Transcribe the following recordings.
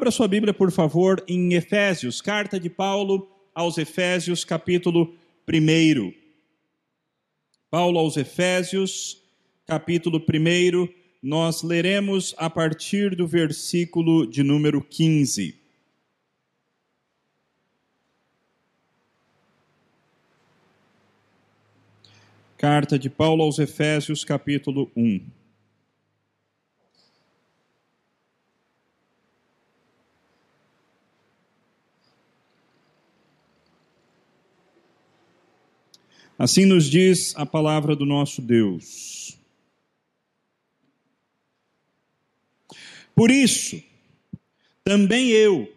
Abra sua Bíblia, por favor, em Efésios, carta de Paulo aos Efésios, capítulo 1. Paulo aos Efésios, capítulo 1, nós leremos a partir do versículo de número 15. Carta de Paulo aos Efésios, capítulo 1. Assim nos diz a palavra do nosso Deus. Por isso, também eu,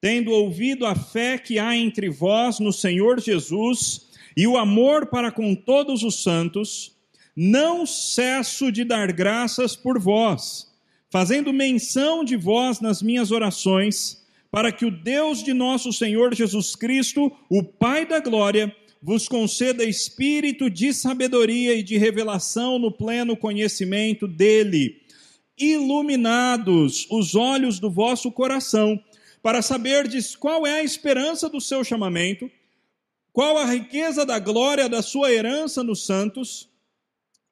tendo ouvido a fé que há entre vós no Senhor Jesus e o amor para com todos os santos, não cesso de dar graças por vós, fazendo menção de vós nas minhas orações, para que o Deus de nosso Senhor Jesus Cristo, o Pai da glória, vos conceda espírito de sabedoria e de revelação no pleno conhecimento dele, iluminados os olhos do vosso coração, para saberdes qual é a esperança do seu chamamento, qual a riqueza da glória da sua herança nos santos,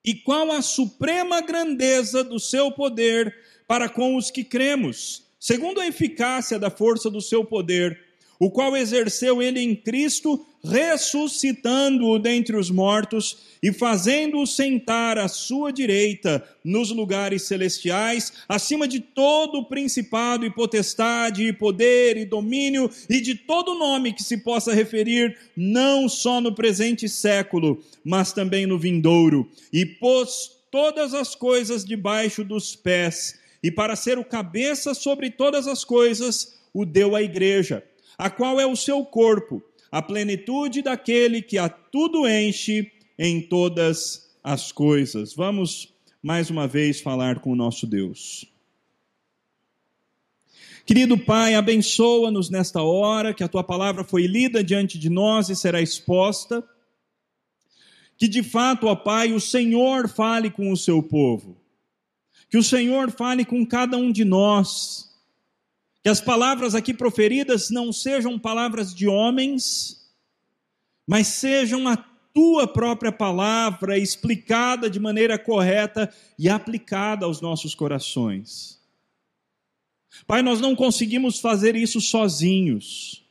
e qual a suprema grandeza do seu poder para com os que cremos, segundo a eficácia da força do seu poder o qual exerceu ele em Cristo, ressuscitando-o dentre os mortos e fazendo-o sentar à sua direita nos lugares celestiais, acima de todo principado e potestade e poder e domínio e de todo nome que se possa referir, não só no presente século, mas também no vindouro, e pôs todas as coisas debaixo dos pés, e para ser o cabeça sobre todas as coisas, o deu à igreja a qual é o seu corpo, a plenitude daquele que a tudo enche em todas as coisas. Vamos mais uma vez falar com o nosso Deus. Querido Pai, abençoa-nos nesta hora, que a tua palavra foi lida diante de nós e será exposta. Que de fato, ó Pai, o Senhor fale com o seu povo. Que o Senhor fale com cada um de nós que as palavras aqui proferidas não sejam palavras de homens, mas sejam a tua própria palavra explicada de maneira correta e aplicada aos nossos corações. Pai, nós não conseguimos fazer isso sozinhos.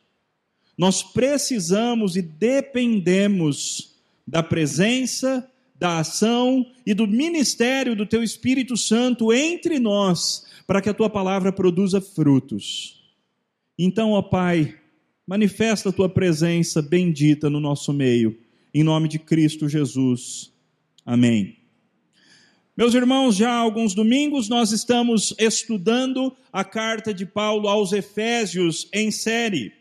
Nós precisamos e dependemos da presença, da ação e do ministério do Teu Espírito Santo entre nós para que a tua palavra produza frutos. Então, ó Pai, manifesta a tua presença bendita no nosso meio, em nome de Cristo Jesus. Amém. Meus irmãos, já há alguns domingos nós estamos estudando a carta de Paulo aos Efésios em série.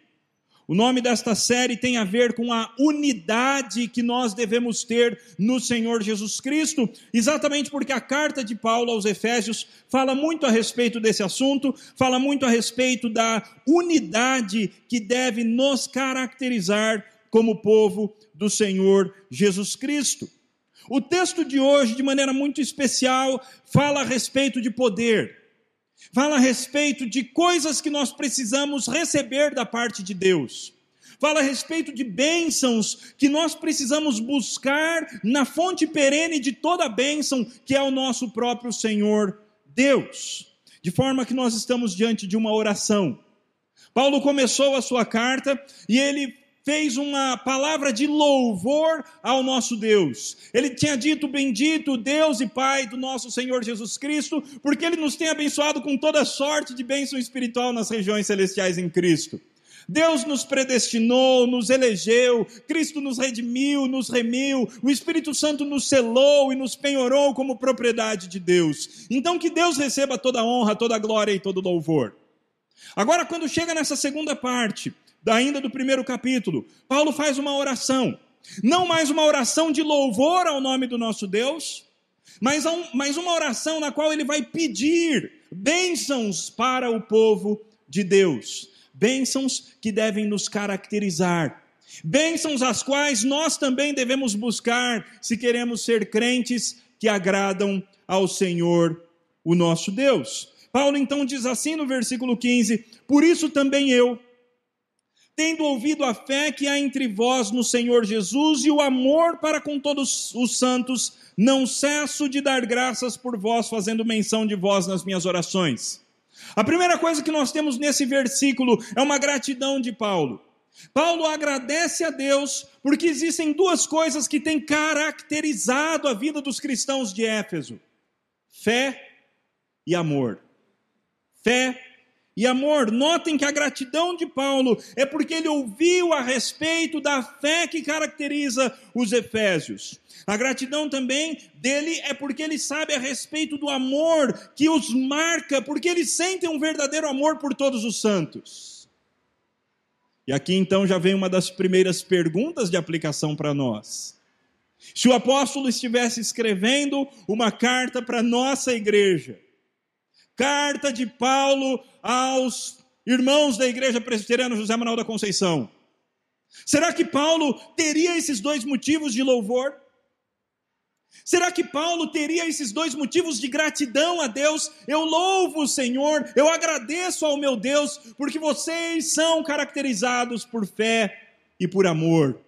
O nome desta série tem a ver com a unidade que nós devemos ter no Senhor Jesus Cristo, exatamente porque a carta de Paulo aos Efésios fala muito a respeito desse assunto, fala muito a respeito da unidade que deve nos caracterizar como povo do Senhor Jesus Cristo. O texto de hoje, de maneira muito especial, fala a respeito de poder fala a respeito de coisas que nós precisamos receber da parte de Deus. Fala a respeito de bênçãos que nós precisamos buscar na fonte perene de toda bênção, que é o nosso próprio Senhor Deus. De forma que nós estamos diante de uma oração. Paulo começou a sua carta e ele fez uma palavra de louvor ao nosso Deus. Ele tinha dito: Bendito Deus e Pai do nosso Senhor Jesus Cristo, porque Ele nos tem abençoado com toda sorte de bênção espiritual nas regiões celestiais em Cristo. Deus nos predestinou, nos elegeu, Cristo nos redimiu, nos remiu, o Espírito Santo nos selou e nos penhorou como propriedade de Deus. Então que Deus receba toda a honra, toda a glória e todo o louvor. Agora, quando chega nessa segunda parte, ainda do primeiro capítulo, Paulo faz uma oração. Não mais uma oração de louvor ao nome do nosso Deus, mas, mas uma oração na qual ele vai pedir bênçãos para o povo de Deus. Bênçãos que devem nos caracterizar. Bênçãos as quais nós também devemos buscar se queremos ser crentes que agradam ao Senhor, o nosso Deus. Paulo então diz assim no versículo 15: Por isso também eu, tendo ouvido a fé que há entre vós no Senhor Jesus e o amor para com todos os santos, não cesso de dar graças por vós, fazendo menção de vós nas minhas orações. A primeira coisa que nós temos nesse versículo é uma gratidão de Paulo. Paulo agradece a Deus porque existem duas coisas que têm caracterizado a vida dos cristãos de Éfeso: fé e amor. Fé e amor. Notem que a gratidão de Paulo é porque ele ouviu a respeito da fé que caracteriza os Efésios. A gratidão também dele é porque ele sabe a respeito do amor que os marca, porque eles sentem um verdadeiro amor por todos os santos. E aqui então já vem uma das primeiras perguntas de aplicação para nós. Se o apóstolo estivesse escrevendo uma carta para nossa igreja, Carta de Paulo aos irmãos da Igreja Presbiteriana José Manuel da Conceição. Será que Paulo teria esses dois motivos de louvor? Será que Paulo teria esses dois motivos de gratidão a Deus? Eu louvo o Senhor, eu agradeço ao meu Deus, porque vocês são caracterizados por fé e por amor.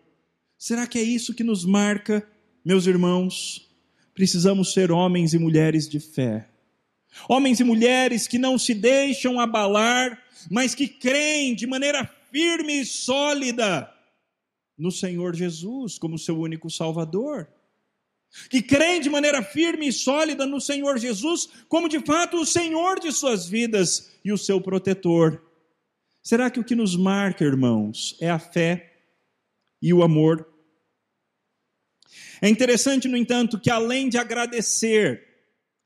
Será que é isso que nos marca, meus irmãos? Precisamos ser homens e mulheres de fé. Homens e mulheres que não se deixam abalar, mas que creem de maneira firme e sólida no Senhor Jesus como seu único Salvador. Que creem de maneira firme e sólida no Senhor Jesus como de fato o Senhor de suas vidas e o seu protetor. Será que o que nos marca, irmãos, é a fé e o amor? É interessante, no entanto, que além de agradecer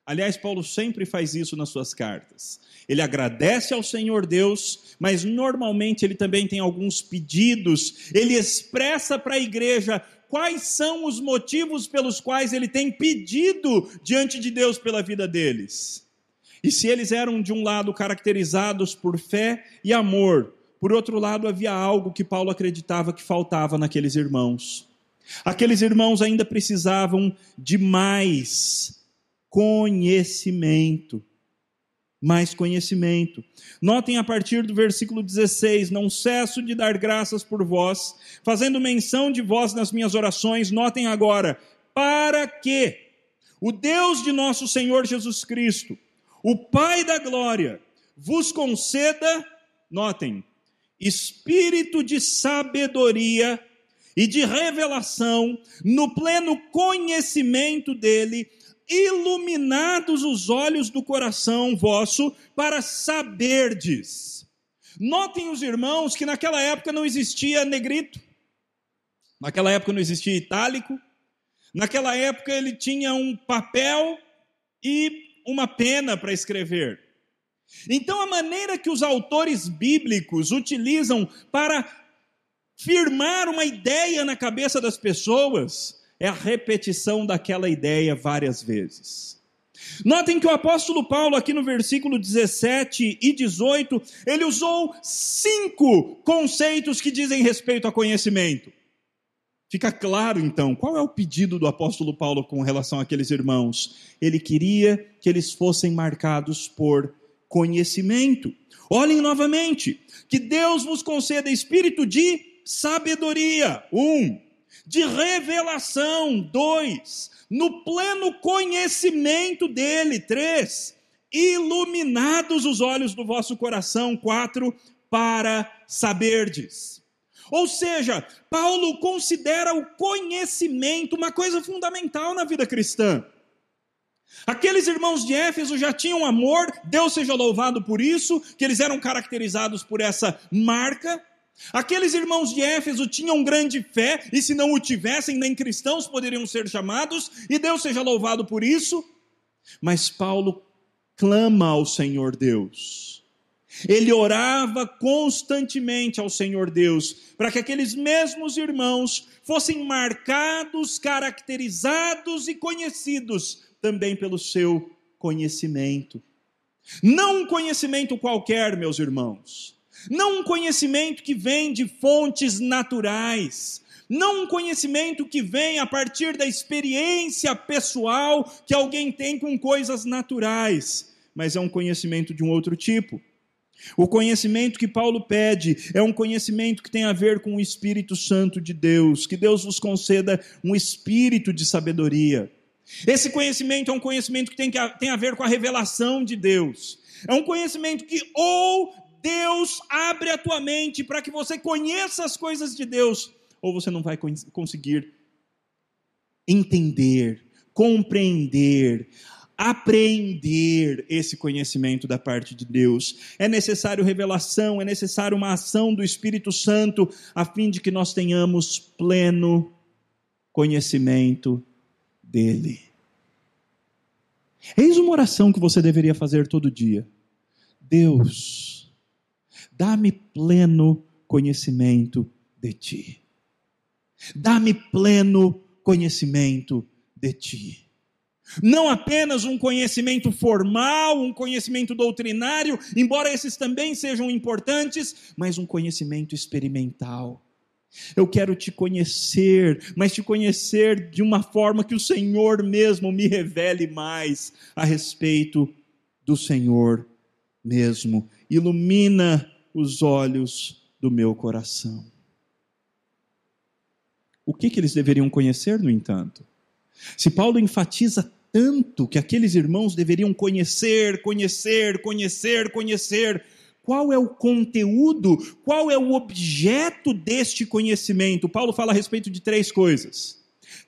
Aliás, Paulo sempre faz isso nas suas cartas. Ele agradece ao Senhor Deus, mas normalmente ele também tem alguns pedidos. Ele expressa para a igreja quais são os motivos pelos quais ele tem pedido diante de Deus pela vida deles. E se eles eram, de um lado, caracterizados por fé e amor, por outro lado, havia algo que Paulo acreditava que faltava naqueles irmãos. Aqueles irmãos ainda precisavam de mais conhecimento. Mais conhecimento. Notem a partir do versículo 16: Não cesso de dar graças por vós, fazendo menção de vós nas minhas orações. Notem agora, para que o Deus de nosso Senhor Jesus Cristo, o Pai da glória, vos conceda, notem, espírito de sabedoria e de revelação no pleno conhecimento dele iluminados os olhos do coração vosso para saberdes. Notem os irmãos que naquela época não existia negrito, naquela época não existia itálico, naquela época ele tinha um papel e uma pena para escrever. Então, a maneira que os autores bíblicos utilizam para firmar uma ideia na cabeça das pessoas é a repetição daquela ideia várias vezes. Notem que o apóstolo Paulo, aqui no versículo 17 e 18, ele usou cinco conceitos que dizem respeito a conhecimento. Fica claro então, qual é o pedido do apóstolo Paulo com relação àqueles irmãos? Ele queria que eles fossem marcados por conhecimento. Olhem novamente, que Deus vos conceda espírito de sabedoria. Um, de revelação, dois, no pleno conhecimento dele, três, iluminados os olhos do vosso coração, quatro, para saberdes. Ou seja, Paulo considera o conhecimento uma coisa fundamental na vida cristã. Aqueles irmãos de Éfeso já tinham amor, Deus seja louvado por isso, que eles eram caracterizados por essa marca. Aqueles irmãos de Éfeso tinham grande fé, e se não o tivessem, nem cristãos poderiam ser chamados, e Deus seja louvado por isso. Mas Paulo clama ao Senhor Deus. Ele orava constantemente ao Senhor Deus, para que aqueles mesmos irmãos fossem marcados, caracterizados e conhecidos também pelo seu conhecimento. Não um conhecimento qualquer, meus irmãos não um conhecimento que vem de fontes naturais, não um conhecimento que vem a partir da experiência pessoal que alguém tem com coisas naturais, mas é um conhecimento de um outro tipo. O conhecimento que Paulo pede é um conhecimento que tem a ver com o Espírito Santo de Deus, que Deus vos conceda um espírito de sabedoria. Esse conhecimento é um conhecimento que tem, que tem a ver com a revelação de Deus. É um conhecimento que ou Deus abre a tua mente para que você conheça as coisas de Deus, ou você não vai conseguir entender, compreender, apreender esse conhecimento da parte de Deus. É necessário revelação, é necessário uma ação do Espírito Santo, a fim de que nós tenhamos pleno conhecimento dele. Eis uma oração que você deveria fazer todo dia. Deus, dá-me pleno conhecimento de ti. Dá-me pleno conhecimento de ti. Não apenas um conhecimento formal, um conhecimento doutrinário, embora esses também sejam importantes, mas um conhecimento experimental. Eu quero te conhecer, mas te conhecer de uma forma que o Senhor mesmo me revele mais a respeito do Senhor mesmo. Ilumina os olhos do meu coração. O que, que eles deveriam conhecer, no entanto? Se Paulo enfatiza tanto que aqueles irmãos deveriam conhecer, conhecer, conhecer, conhecer, qual é o conteúdo, qual é o objeto deste conhecimento? Paulo fala a respeito de três coisas.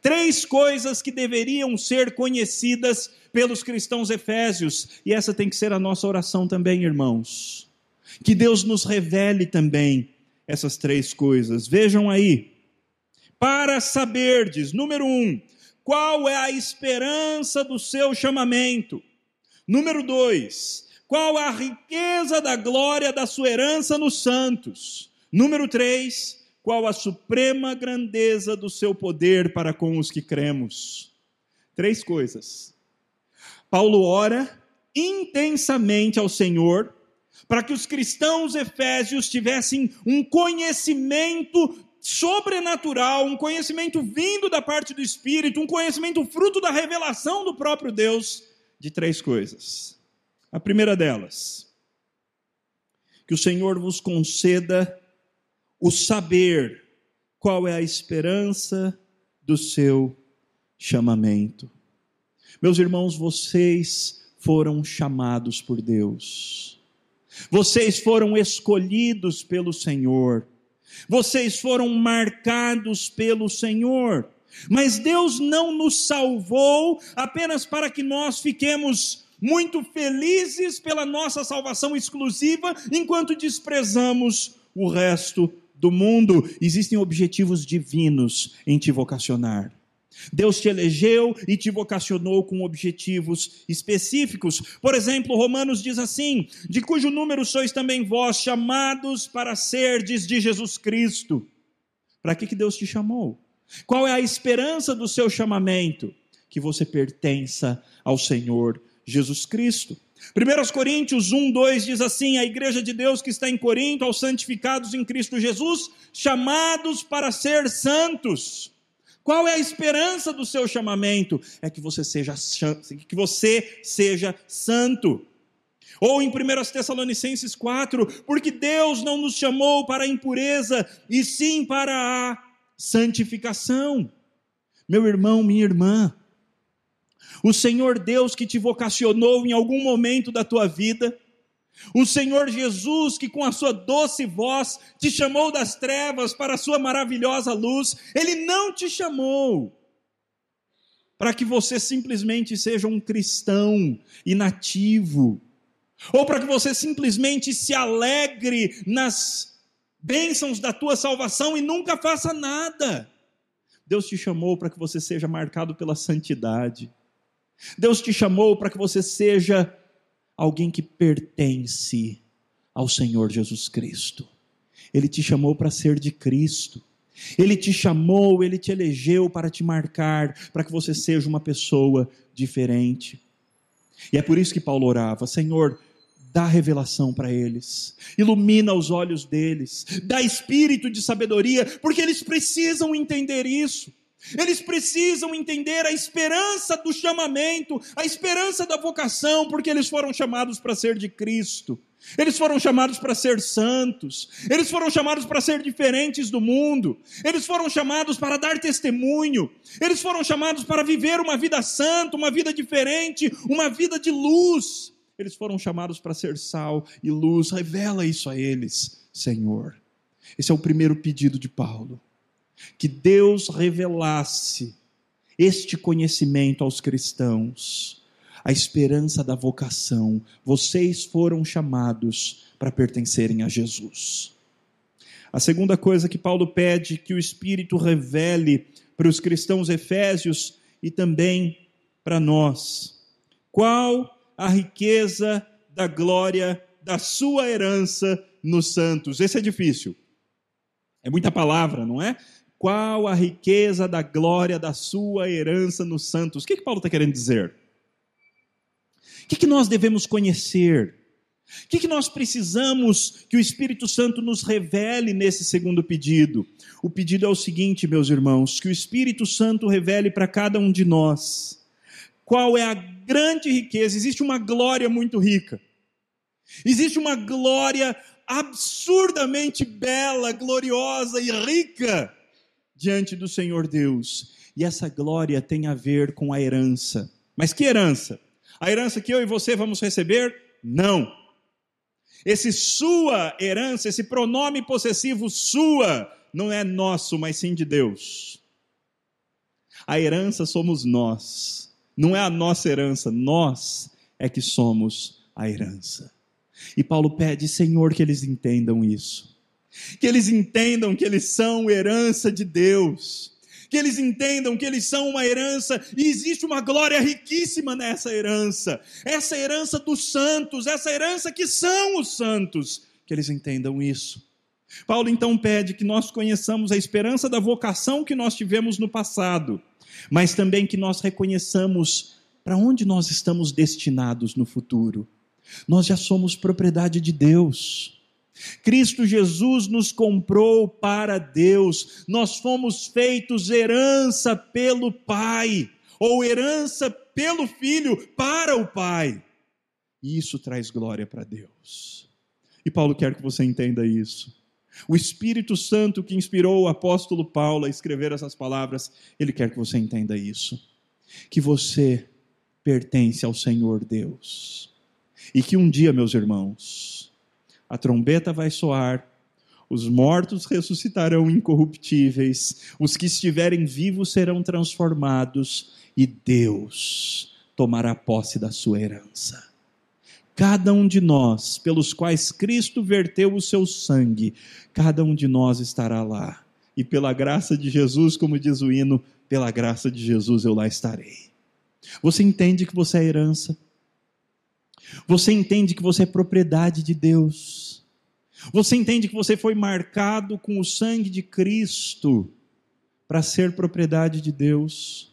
Três coisas que deveriam ser conhecidas pelos cristãos efésios, e essa tem que ser a nossa oração também, irmãos. Que Deus nos revele também essas três coisas. Vejam aí, para saberdes, número um, qual é a esperança do seu chamamento. Número dois, qual a riqueza da glória da sua herança nos santos. Número três, qual a suprema grandeza do seu poder para com os que cremos. Três coisas. Paulo ora intensamente ao Senhor para que os cristãos efésios tivessem um conhecimento sobrenatural, um conhecimento vindo da parte do Espírito, um conhecimento fruto da revelação do próprio Deus de três coisas. A primeira delas, que o Senhor vos conceda o saber qual é a esperança do seu chamamento. Meus irmãos, vocês foram chamados por Deus. Vocês foram escolhidos pelo Senhor. Vocês foram marcados pelo Senhor. Mas Deus não nos salvou apenas para que nós fiquemos muito felizes pela nossa salvação exclusiva, enquanto desprezamos o resto do mundo. Existem objetivos divinos em te vocacionar. Deus te elegeu e te vocacionou com objetivos específicos. Por exemplo, Romanos diz assim: de cujo número sois também vós chamados para serdes de Jesus Cristo. Para que, que Deus te chamou? Qual é a esperança do seu chamamento? Que você pertença ao Senhor Jesus Cristo. 1 Coríntios 1, 2 diz assim: a igreja de Deus que está em Corinto, aos santificados em Cristo Jesus, chamados para ser santos. Qual é a esperança do seu chamamento? É que você seja, que você seja santo. Ou em 1 Tessalonicenses 4, porque Deus não nos chamou para a impureza, e sim para a santificação. Meu irmão, minha irmã, o Senhor Deus que te vocacionou em algum momento da tua vida, o Senhor Jesus, que com a sua doce voz te chamou das trevas para a sua maravilhosa luz, ele não te chamou para que você simplesmente seja um cristão inativo, ou para que você simplesmente se alegre nas bênçãos da tua salvação e nunca faça nada. Deus te chamou para que você seja marcado pela santidade. Deus te chamou para que você seja alguém que pertence ao Senhor Jesus Cristo. Ele te chamou para ser de Cristo. Ele te chamou, ele te elegeu para te marcar, para que você seja uma pessoa diferente. E é por isso que Paulo orava: Senhor, dá revelação para eles, ilumina os olhos deles, dá espírito de sabedoria, porque eles precisam entender isso. Eles precisam entender a esperança do chamamento, a esperança da vocação, porque eles foram chamados para ser de Cristo. Eles foram chamados para ser santos, eles foram chamados para ser diferentes do mundo, eles foram chamados para dar testemunho, eles foram chamados para viver uma vida santa, uma vida diferente, uma vida de luz. Eles foram chamados para ser sal e luz. Revela isso a eles, Senhor. Esse é o primeiro pedido de Paulo. Que Deus revelasse este conhecimento aos cristãos a esperança da vocação. Vocês foram chamados para pertencerem a Jesus. A segunda coisa que Paulo pede que o Espírito revele para os cristãos efésios e também para nós. Qual a riqueza da glória da sua herança nos santos? Esse é difícil. É muita palavra, não é? Qual a riqueza da glória da sua herança nos santos? O que, que Paulo está querendo dizer? O que, que nós devemos conhecer? O que, que nós precisamos que o Espírito Santo nos revele nesse segundo pedido? O pedido é o seguinte, meus irmãos: que o Espírito Santo revele para cada um de nós qual é a grande riqueza. Existe uma glória muito rica, existe uma glória absurdamente bela, gloriosa e rica diante do Senhor Deus. E essa glória tem a ver com a herança. Mas que herança? A herança que eu e você vamos receber? Não. Esse sua herança, esse pronome possessivo sua, não é nosso, mas sim de Deus. A herança somos nós. Não é a nossa herança, nós é que somos a herança. E Paulo pede, Senhor, que eles entendam isso. Que eles entendam que eles são herança de Deus que eles entendam que eles são uma herança e existe uma glória riquíssima nessa herança, essa herança dos santos, essa herança que são os santos, que eles entendam isso. Paulo então pede que nós conheçamos a esperança da vocação que nós tivemos no passado, mas também que nós reconheçamos para onde nós estamos destinados no futuro. Nós já somos propriedade de Deus. Cristo Jesus nos comprou para Deus, nós fomos feitos herança pelo Pai, ou herança pelo Filho para o Pai. E isso traz glória para Deus. E Paulo quer que você entenda isso. O Espírito Santo que inspirou o apóstolo Paulo a escrever essas palavras, ele quer que você entenda isso. Que você pertence ao Senhor Deus. E que um dia, meus irmãos, a trombeta vai soar, os mortos ressuscitarão incorruptíveis, os que estiverem vivos serão transformados, e Deus tomará posse da sua herança. Cada um de nós, pelos quais Cristo verteu o seu sangue, cada um de nós estará lá. E pela graça de Jesus, como diz o hino, pela graça de Jesus eu lá estarei. Você entende que você é herança? Você entende que você é propriedade de Deus. Você entende que você foi marcado com o sangue de Cristo para ser propriedade de Deus.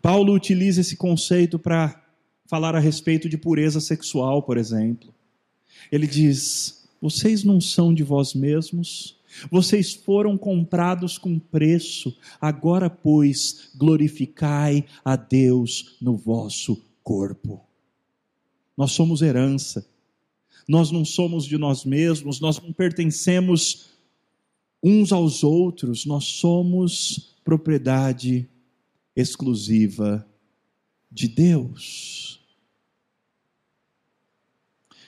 Paulo utiliza esse conceito para falar a respeito de pureza sexual, por exemplo. Ele diz: Vocês não são de vós mesmos, vocês foram comprados com preço, agora, pois, glorificai a Deus no vosso corpo. Nós somos herança. Nós não somos de nós mesmos, nós não pertencemos uns aos outros, nós somos propriedade exclusiva de Deus.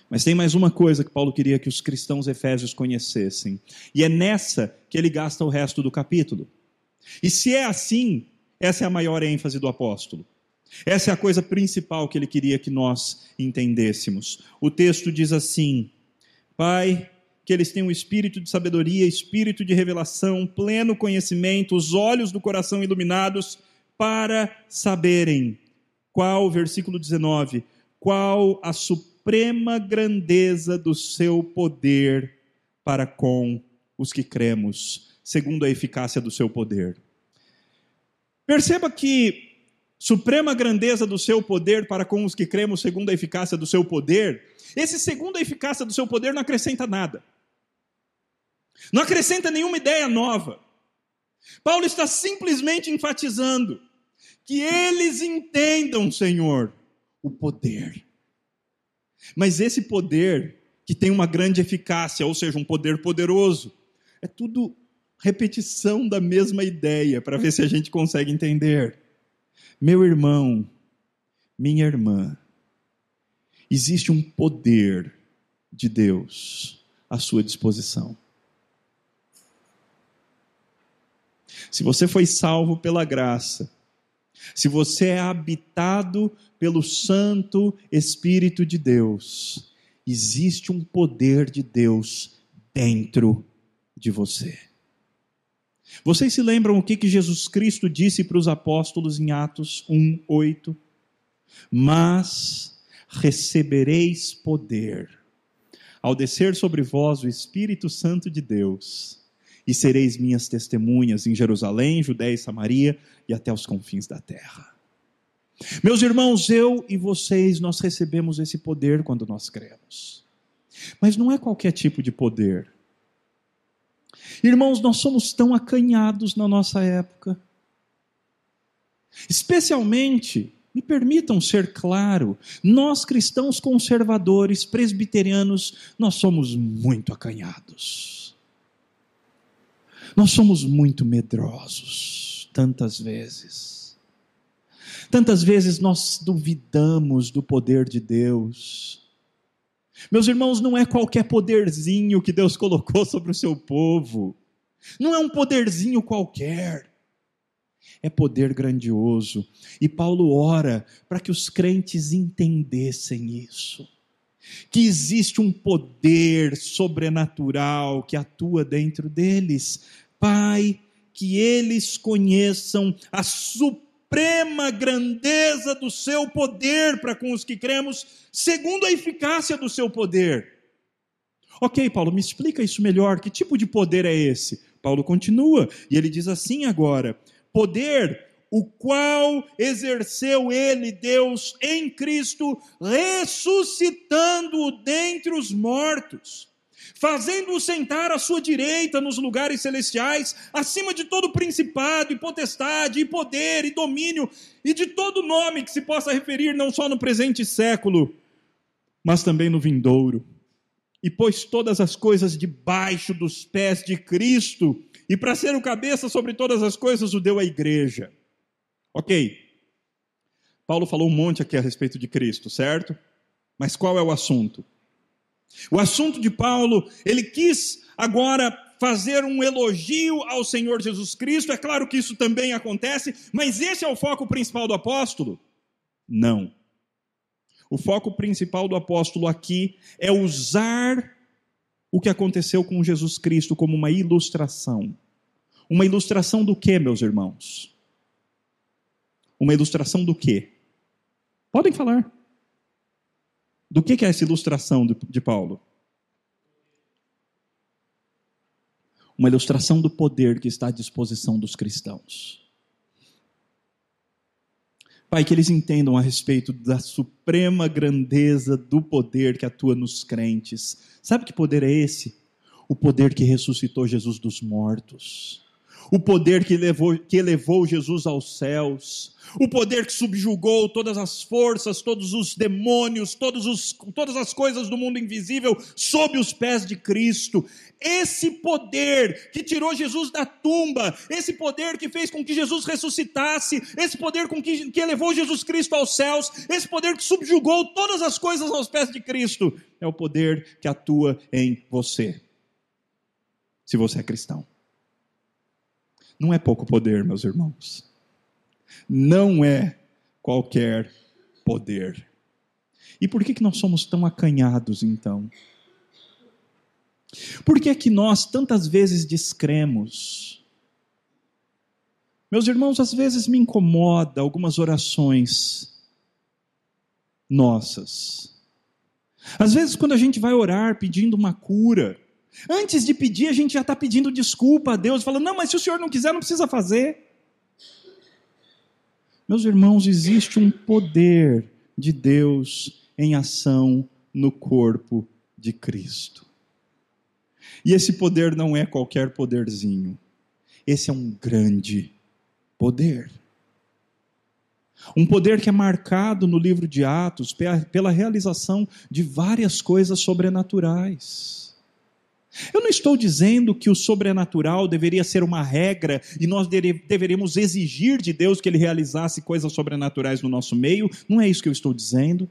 Mas tem mais uma coisa que Paulo queria que os cristãos efésios conhecessem, e é nessa que ele gasta o resto do capítulo. E se é assim, essa é a maior ênfase do apóstolo. Essa é a coisa principal que ele queria que nós entendêssemos. O texto diz assim: Pai, que eles tenham espírito de sabedoria, espírito de revelação, pleno conhecimento, os olhos do coração iluminados, para saberem qual, versículo 19, qual a suprema grandeza do seu poder para com os que cremos, segundo a eficácia do seu poder. Perceba que suprema grandeza do seu poder para com os que cremos segundo a eficácia do seu poder, esse segundo a eficácia do seu poder não acrescenta nada. Não acrescenta nenhuma ideia nova. Paulo está simplesmente enfatizando que eles entendam, Senhor, o poder. Mas esse poder, que tem uma grande eficácia, ou seja, um poder poderoso, é tudo repetição da mesma ideia, para ver se a gente consegue entender. Meu irmão, minha irmã, existe um poder de Deus à sua disposição. Se você foi salvo pela graça, se você é habitado pelo Santo Espírito de Deus, existe um poder de Deus dentro de você. Vocês se lembram o que, que Jesus Cristo disse para os apóstolos em Atos 1, 8? Mas recebereis poder ao descer sobre vós o Espírito Santo de Deus, e sereis minhas testemunhas em Jerusalém, Judéia e Samaria e até os confins da terra. Meus irmãos, eu e vocês, nós recebemos esse poder quando nós cremos. Mas não é qualquer tipo de poder. Irmãos, nós somos tão acanhados na nossa época. Especialmente, me permitam ser claro, nós cristãos conservadores, presbiterianos, nós somos muito acanhados. Nós somos muito medrosos, tantas vezes. Tantas vezes nós duvidamos do poder de Deus. Meus irmãos, não é qualquer poderzinho que Deus colocou sobre o seu povo. Não é um poderzinho qualquer. É poder grandioso. E Paulo ora para que os crentes entendessem isso. Que existe um poder sobrenatural que atua dentro deles. Pai, que eles conheçam a supremacia suprema grandeza do seu poder para com os que cremos, segundo a eficácia do seu poder. Ok, Paulo, me explica isso melhor. Que tipo de poder é esse? Paulo continua e ele diz assim agora: poder o qual exerceu ele, Deus, em Cristo, ressuscitando-o dentre os mortos fazendo-o sentar à sua direita nos lugares celestiais, acima de todo principado e potestade e poder e domínio e de todo nome que se possa referir não só no presente século, mas também no vindouro. E pôs todas as coisas debaixo dos pés de Cristo, e para ser o cabeça sobre todas as coisas o deu à igreja. Ok. Paulo falou um monte aqui a respeito de Cristo, certo? Mas qual é o assunto? O assunto de Paulo, ele quis agora fazer um elogio ao Senhor Jesus Cristo. É claro que isso também acontece, mas esse é o foco principal do apóstolo? Não. O foco principal do apóstolo aqui é usar o que aconteceu com Jesus Cristo como uma ilustração. Uma ilustração do que, meus irmãos? Uma ilustração do que? Podem falar. Do que é essa ilustração de Paulo? Uma ilustração do poder que está à disposição dos cristãos. Pai, que eles entendam a respeito da suprema grandeza do poder que atua nos crentes. Sabe que poder é esse? O poder que ressuscitou Jesus dos mortos o poder que, levou, que elevou Jesus aos céus, o poder que subjugou todas as forças, todos os demônios, todos os, todas as coisas do mundo invisível sob os pés de Cristo. Esse poder que tirou Jesus da tumba, esse poder que fez com que Jesus ressuscitasse, esse poder com que, que elevou Jesus Cristo aos céus, esse poder que subjugou todas as coisas aos pés de Cristo, é o poder que atua em você, se você é cristão. Não é pouco poder, meus irmãos. Não é qualquer poder. E por que, que nós somos tão acanhados então? Por que que nós tantas vezes descremos? Meus irmãos, às vezes me incomoda algumas orações nossas. Às vezes, quando a gente vai orar pedindo uma cura, Antes de pedir, a gente já está pedindo desculpa a Deus, falando: não, mas se o Senhor não quiser, não precisa fazer. Meus irmãos, existe um poder de Deus em ação no corpo de Cristo. E esse poder não é qualquer poderzinho. Esse é um grande poder. Um poder que é marcado no livro de Atos pela realização de várias coisas sobrenaturais. Eu não estou dizendo que o sobrenatural deveria ser uma regra e nós deveríamos exigir de Deus que ele realizasse coisas sobrenaturais no nosso meio, não é isso que eu estou dizendo.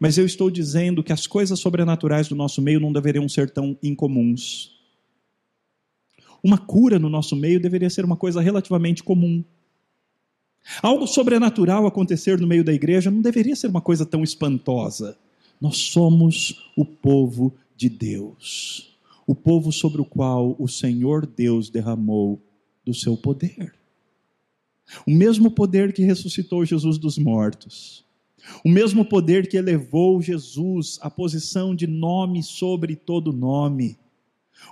Mas eu estou dizendo que as coisas sobrenaturais do nosso meio não deveriam ser tão incomuns. Uma cura no nosso meio deveria ser uma coisa relativamente comum. Algo sobrenatural acontecer no meio da igreja não deveria ser uma coisa tão espantosa. Nós somos o povo de Deus, o povo sobre o qual o Senhor Deus derramou do seu poder. O mesmo poder que ressuscitou Jesus dos mortos, o mesmo poder que elevou Jesus à posição de nome sobre todo nome,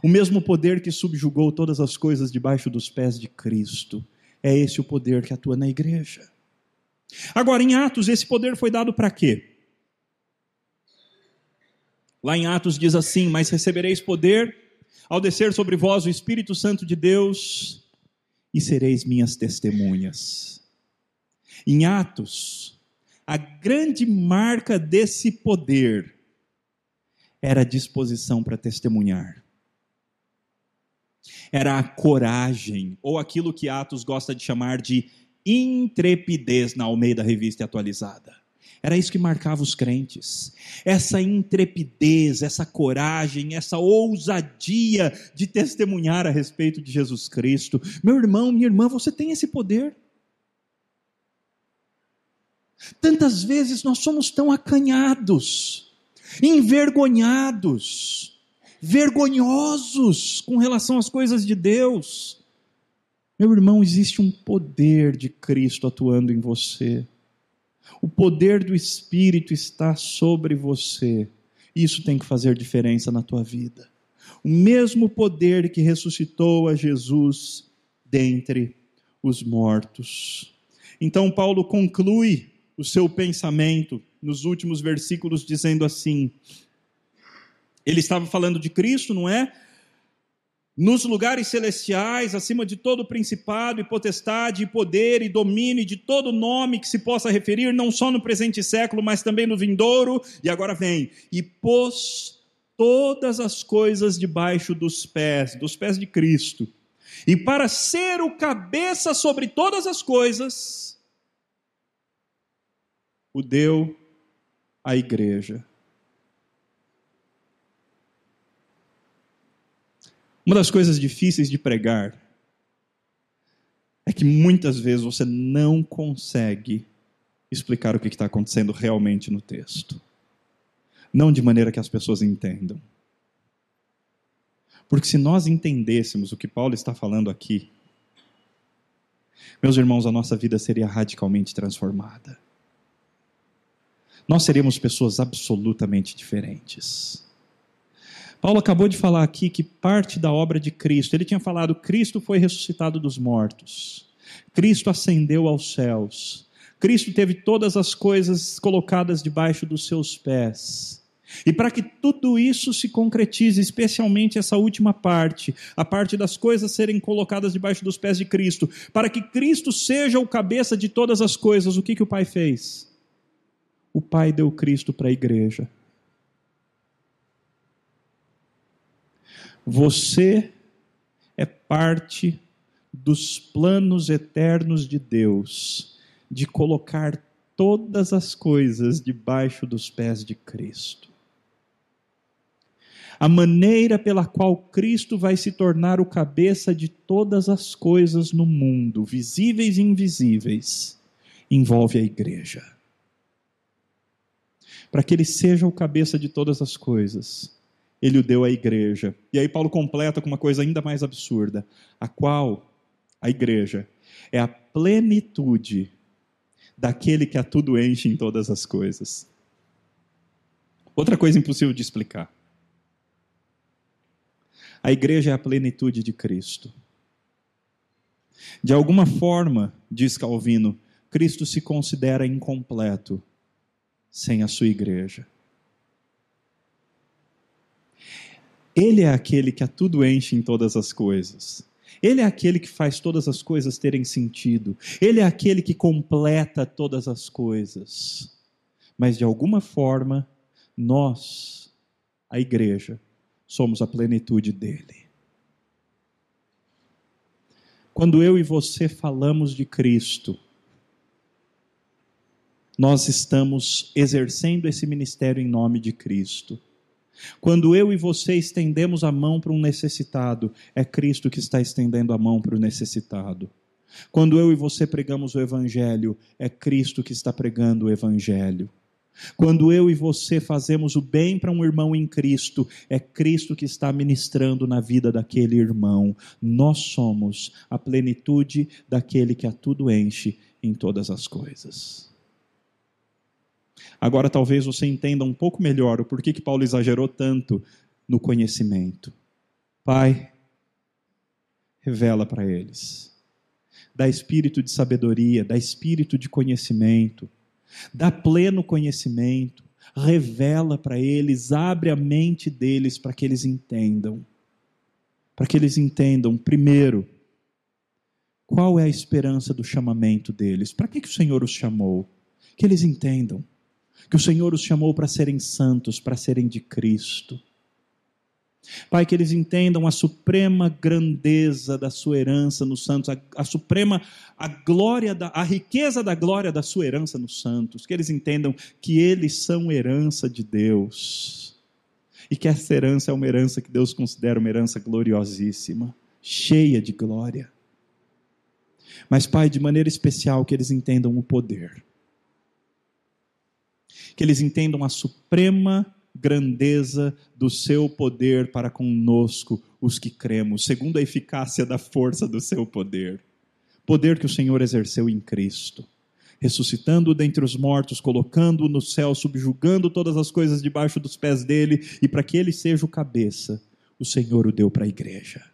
o mesmo poder que subjugou todas as coisas debaixo dos pés de Cristo, é esse o poder que atua na igreja. Agora, em Atos, esse poder foi dado para quê? Lá em Atos diz assim: Mas recebereis poder ao descer sobre vós o Espírito Santo de Deus, e sereis minhas testemunhas. Em Atos, a grande marca desse poder era a disposição para testemunhar era a coragem, ou aquilo que Atos gosta de chamar de intrepidez na Almeida Revista Atualizada. Era isso que marcava os crentes. Essa intrepidez, essa coragem, essa ousadia de testemunhar a respeito de Jesus Cristo. Meu irmão, minha irmã, você tem esse poder. Tantas vezes nós somos tão acanhados, envergonhados, vergonhosos com relação às coisas de Deus. Meu irmão, existe um poder de Cristo atuando em você. O poder do Espírito está sobre você. Isso tem que fazer diferença na tua vida. O mesmo poder que ressuscitou a Jesus dentre os mortos. Então, Paulo conclui o seu pensamento nos últimos versículos dizendo assim: ele estava falando de Cristo, não é? Nos lugares celestiais, acima de todo principado e potestade, e poder e domínio, e de todo nome que se possa referir, não só no presente século, mas também no vindouro. E agora vem: e pôs todas as coisas debaixo dos pés, dos pés de Cristo. E para ser o cabeça sobre todas as coisas, o deu à igreja. Uma das coisas difíceis de pregar é que muitas vezes você não consegue explicar o que está acontecendo realmente no texto. Não de maneira que as pessoas entendam. Porque se nós entendêssemos o que Paulo está falando aqui, meus irmãos, a nossa vida seria radicalmente transformada. Nós seríamos pessoas absolutamente diferentes. Paulo acabou de falar aqui que parte da obra de Cristo, ele tinha falado: Cristo foi ressuscitado dos mortos, Cristo ascendeu aos céus, Cristo teve todas as coisas colocadas debaixo dos seus pés. E para que tudo isso se concretize, especialmente essa última parte, a parte das coisas serem colocadas debaixo dos pés de Cristo, para que Cristo seja o cabeça de todas as coisas, o que, que o Pai fez? O Pai deu Cristo para a igreja. Você é parte dos planos eternos de Deus de colocar todas as coisas debaixo dos pés de Cristo. A maneira pela qual Cristo vai se tornar o cabeça de todas as coisas no mundo, visíveis e invisíveis, envolve a igreja. Para que ele seja o cabeça de todas as coisas, ele o deu à igreja. E aí Paulo completa com uma coisa ainda mais absurda, a qual a igreja é a plenitude daquele que a tudo enche em todas as coisas. Outra coisa impossível de explicar. A igreja é a plenitude de Cristo. De alguma forma, diz Calvino, Cristo se considera incompleto sem a sua igreja. Ele é aquele que a tudo enche em todas as coisas. Ele é aquele que faz todas as coisas terem sentido. Ele é aquele que completa todas as coisas. Mas de alguma forma, nós, a igreja, somos a plenitude dele. Quando eu e você falamos de Cristo, nós estamos exercendo esse ministério em nome de Cristo. Quando eu e você estendemos a mão para um necessitado, é Cristo que está estendendo a mão para o necessitado. Quando eu e você pregamos o Evangelho, é Cristo que está pregando o Evangelho. Quando eu e você fazemos o bem para um irmão em Cristo, é Cristo que está ministrando na vida daquele irmão. Nós somos a plenitude daquele que a tudo enche em todas as coisas. Agora talvez você entenda um pouco melhor o porquê que Paulo exagerou tanto no conhecimento. Pai, revela para eles. Dá espírito de sabedoria, dá espírito de conhecimento, dá pleno conhecimento, revela para eles, abre a mente deles para que eles entendam. Para que eles entendam, primeiro, qual é a esperança do chamamento deles? Para que, que o Senhor os chamou? Que eles entendam que o Senhor os chamou para serem santos, para serem de Cristo. Pai, que eles entendam a suprema grandeza da sua herança nos santos, a, a, suprema, a glória, da, a riqueza da glória da sua herança nos santos, que eles entendam que eles são herança de Deus, e que essa herança é uma herança que Deus considera uma herança gloriosíssima, cheia de glória. Mas, Pai, de maneira especial, que eles entendam o poder que eles entendam a suprema grandeza do seu poder para conosco, os que cremos, segundo a eficácia da força do seu poder. Poder que o Senhor exerceu em Cristo, ressuscitando dentre os mortos, colocando-o no céu, subjugando todas as coisas debaixo dos pés dele, e para que ele seja o cabeça, o Senhor o deu para a igreja.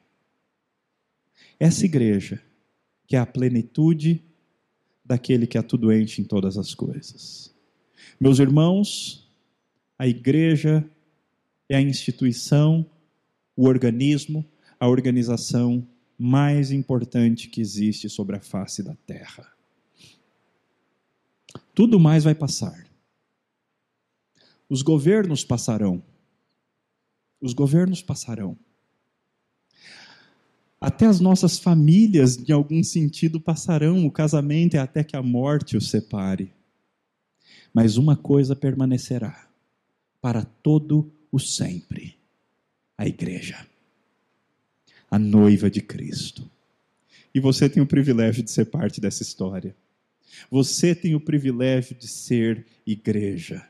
Essa igreja, que é a plenitude daquele que a tudo enche em todas as coisas. Meus irmãos, a igreja é a instituição, o organismo, a organização mais importante que existe sobre a face da terra. Tudo mais vai passar. Os governos passarão. Os governos passarão. Até as nossas famílias, em algum sentido, passarão. O casamento é até que a morte os separe. Mas uma coisa permanecerá para todo o sempre: a igreja, a noiva de Cristo. E você tem o privilégio de ser parte dessa história. Você tem o privilégio de ser igreja.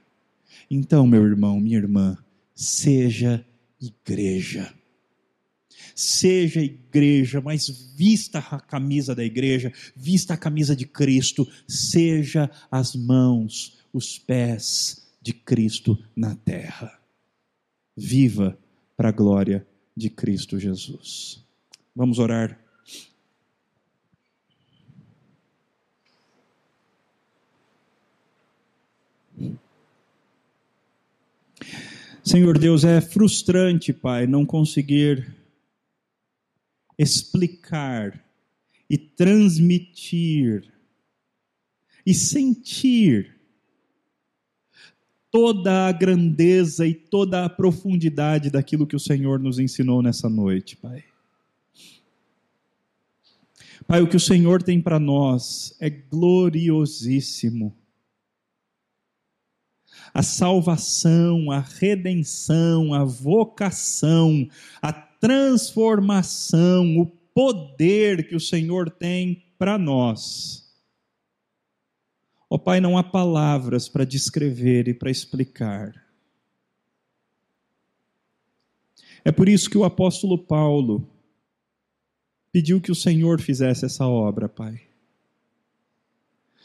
Então, meu irmão, minha irmã, seja igreja. Seja igreja, mas vista a camisa da igreja, vista a camisa de Cristo, seja as mãos os pés de Cristo na terra. Viva para a glória de Cristo Jesus. Vamos orar. Senhor Deus, é frustrante, Pai, não conseguir explicar e transmitir e sentir toda a grandeza e toda a profundidade daquilo que o Senhor nos ensinou nessa noite, Pai. Pai, o que o Senhor tem para nós é gloriosíssimo. A salvação, a redenção, a vocação, a transformação, o poder que o Senhor tem para nós Ó oh, Pai, não há palavras para descrever e para explicar. É por isso que o apóstolo Paulo pediu que o Senhor fizesse essa obra, Pai.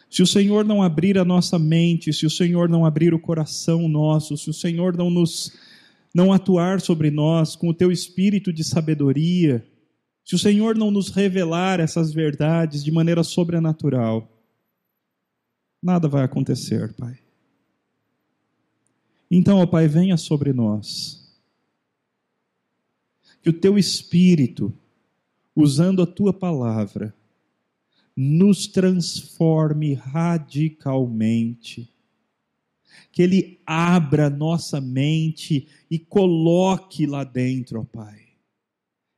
Se o Senhor não abrir a nossa mente, se o Senhor não abrir o coração nosso, se o Senhor não nos não atuar sobre nós com o teu espírito de sabedoria, se o Senhor não nos revelar essas verdades de maneira sobrenatural, nada vai acontecer, Pai. Então, ó Pai, venha sobre nós. Que o teu espírito, usando a tua palavra, nos transforme radicalmente. Que Ele abra nossa mente e coloque lá dentro, ó Pai,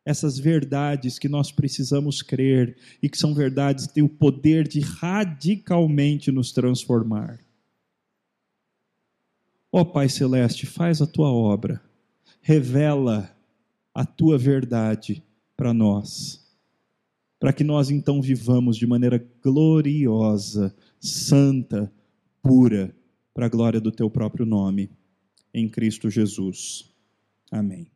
essas verdades que nós precisamos crer e que são verdades que têm o poder de radicalmente nos transformar. Ó Pai Celeste, faz a tua obra, revela a tua verdade para nós, para que nós então vivamos de maneira gloriosa, santa, pura, para a glória do teu próprio nome, em Cristo Jesus. Amém.